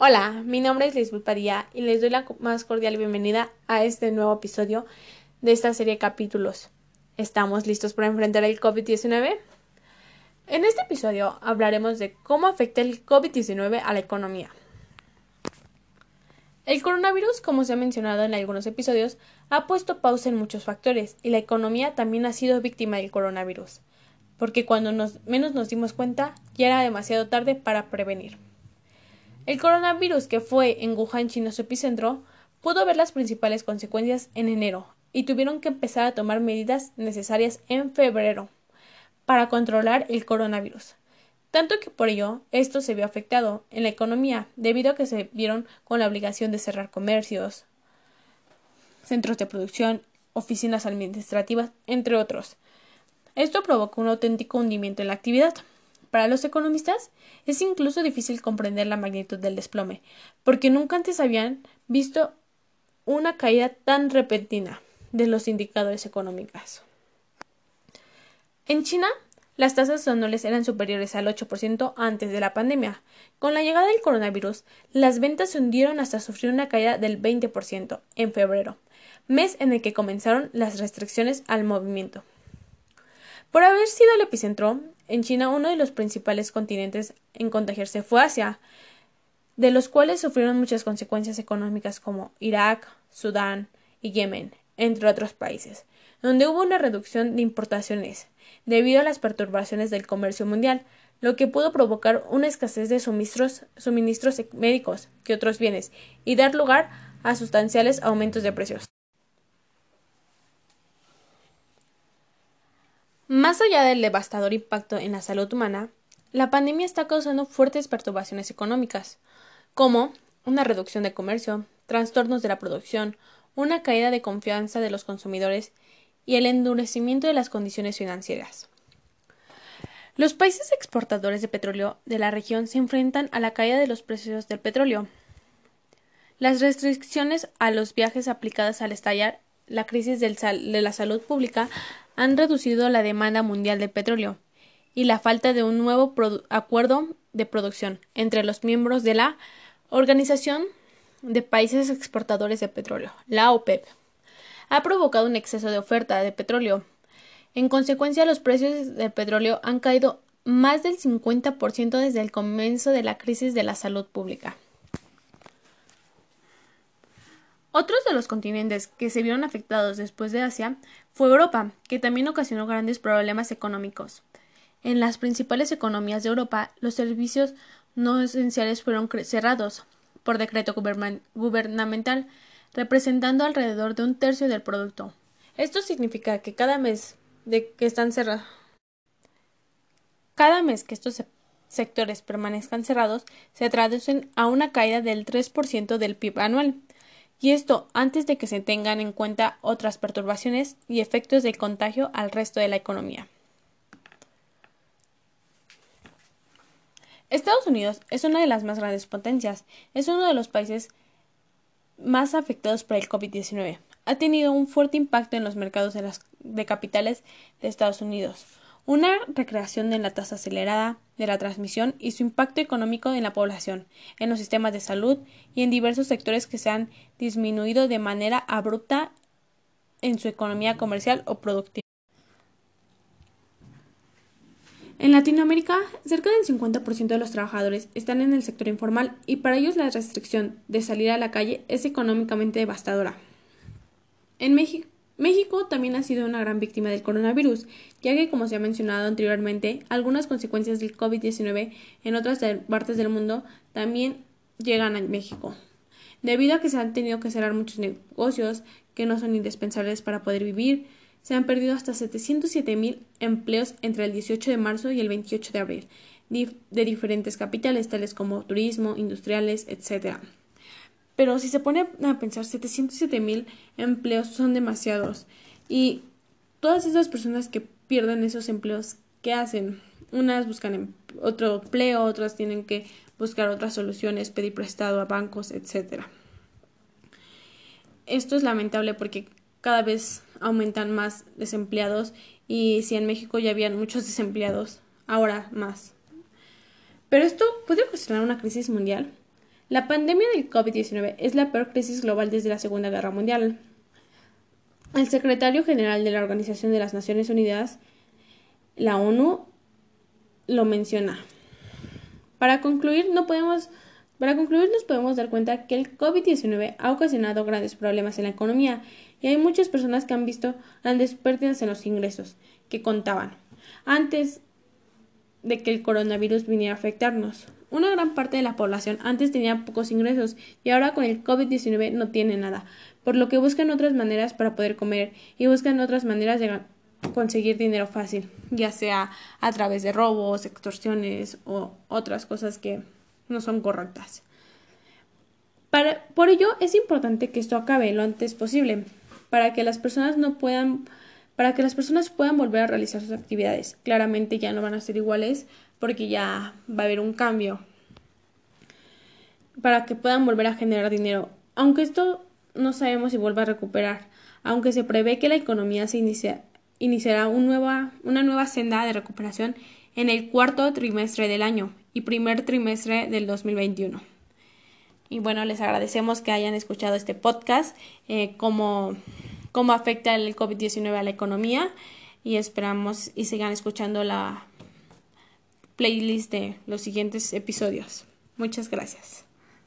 Hola, mi nombre es Lisbeth Padilla y les doy la más cordial bienvenida a este nuevo episodio de esta serie de capítulos. ¿Estamos listos para enfrentar el COVID-19? En este episodio hablaremos de cómo afecta el COVID-19 a la economía. El coronavirus, como se ha mencionado en algunos episodios, ha puesto pausa en muchos factores y la economía también ha sido víctima del coronavirus, porque cuando menos nos dimos cuenta ya era demasiado tarde para prevenir. El coronavirus que fue en Wuhan, China, su epicentro, pudo ver las principales consecuencias en enero y tuvieron que empezar a tomar medidas necesarias en febrero para controlar el coronavirus. Tanto que por ello esto se vio afectado en la economía debido a que se vieron con la obligación de cerrar comercios, centros de producción, oficinas administrativas, entre otros. Esto provocó un auténtico hundimiento en la actividad. Para los economistas es incluso difícil comprender la magnitud del desplome, porque nunca antes habían visto una caída tan repentina de los indicadores económicos. En China, las tasas anuales eran superiores al 8% antes de la pandemia. Con la llegada del coronavirus, las ventas se hundieron hasta sufrir una caída del 20% en febrero, mes en el que comenzaron las restricciones al movimiento. Por haber sido el epicentro, en China uno de los principales continentes en contagiarse fue Asia, de los cuales sufrieron muchas consecuencias económicas como Irak, Sudán y Yemen, entre otros países, donde hubo una reducción de importaciones debido a las perturbaciones del comercio mundial, lo que pudo provocar una escasez de suministros, médicos que otros bienes y dar lugar a sustanciales aumentos de precios. Más allá del devastador impacto en la salud humana, la pandemia está causando fuertes perturbaciones económicas, como una reducción de comercio, trastornos de la producción, una caída de confianza de los consumidores y el endurecimiento de las condiciones financieras. Los países exportadores de petróleo de la región se enfrentan a la caída de los precios del petróleo. Las restricciones a los viajes aplicadas al estallar la crisis de la salud pública han reducido la demanda mundial de petróleo y la falta de un nuevo acuerdo de producción entre los miembros de la Organización de Países Exportadores de Petróleo, la OPEP, ha provocado un exceso de oferta de petróleo. En consecuencia, los precios del petróleo han caído más del 50% desde el comienzo de la crisis de la salud pública. Otros de los continentes que se vieron afectados después de Asia fue Europa, que también ocasionó grandes problemas económicos. En las principales economías de Europa, los servicios no esenciales fueron cerrados por decreto gubernamental, representando alrededor de un tercio del producto. Esto significa que cada mes que están cerrados cada mes que estos sectores permanezcan cerrados se traducen a una caída del 3% del PIB anual y esto antes de que se tengan en cuenta otras perturbaciones y efectos del contagio al resto de la economía. Estados Unidos es una de las más grandes potencias, es uno de los países más afectados por el COVID-19. Ha tenido un fuerte impacto en los mercados de, de capitales de Estados Unidos, una recreación de la tasa acelerada de la transmisión y su impacto económico en la población, en los sistemas de salud y en diversos sectores que se han disminuido de manera abrupta en su economía comercial o productiva. En Latinoamérica, cerca del 50% de los trabajadores están en el sector informal y para ellos la restricción de salir a la calle es económicamente devastadora. En México, México también ha sido una gran víctima del coronavirus, ya que, como se ha mencionado anteriormente, algunas consecuencias del COVID-19 en otras partes del mundo también llegan a México, debido a que se han tenido que cerrar muchos negocios que no son indispensables para poder vivir. Se han perdido hasta 707 mil empleos entre el 18 de marzo y el 28 de abril, de diferentes capitales, tales como turismo, industriales, etc. Pero si se pone a pensar, 707 mil empleos son demasiados. Y todas esas personas que pierden esos empleos, ¿qué hacen? Unas buscan em, otro empleo, otras tienen que buscar otras soluciones, pedir prestado a bancos, etc. Esto es lamentable porque cada vez aumentan más desempleados y si en México ya habían muchos desempleados, ahora más. Pero esto puede ocasionar una crisis mundial. La pandemia del COVID-19 es la peor crisis global desde la Segunda Guerra Mundial. El secretario general de la Organización de las Naciones Unidas, la ONU, lo menciona. Para concluir, no podemos para concluir, nos podemos dar cuenta que el COVID-19 ha ocasionado grandes problemas en la economía y hay muchas personas que han visto grandes pérdidas en los ingresos que contaban antes de que el coronavirus viniera a afectarnos. Una gran parte de la población antes tenía pocos ingresos y ahora con el COVID-19 no tiene nada, por lo que buscan otras maneras para poder comer y buscan otras maneras de conseguir dinero fácil, ya sea a través de robos, extorsiones o otras cosas que no son correctas. por ello es importante que esto acabe lo antes posible, para que las personas no puedan para que las personas puedan volver a realizar sus actividades. Claramente ya no van a ser iguales porque ya va a haber un cambio. Para que puedan volver a generar dinero. Aunque esto no sabemos si vuelva a recuperar, aunque se prevé que la economía se iniciará nueva, una nueva senda de recuperación en el cuarto trimestre del año y primer trimestre del 2021. Y bueno, les agradecemos que hayan escuchado este podcast, eh, cómo, cómo afecta el COVID-19 a la economía y esperamos y sigan escuchando la playlist de los siguientes episodios. Muchas gracias.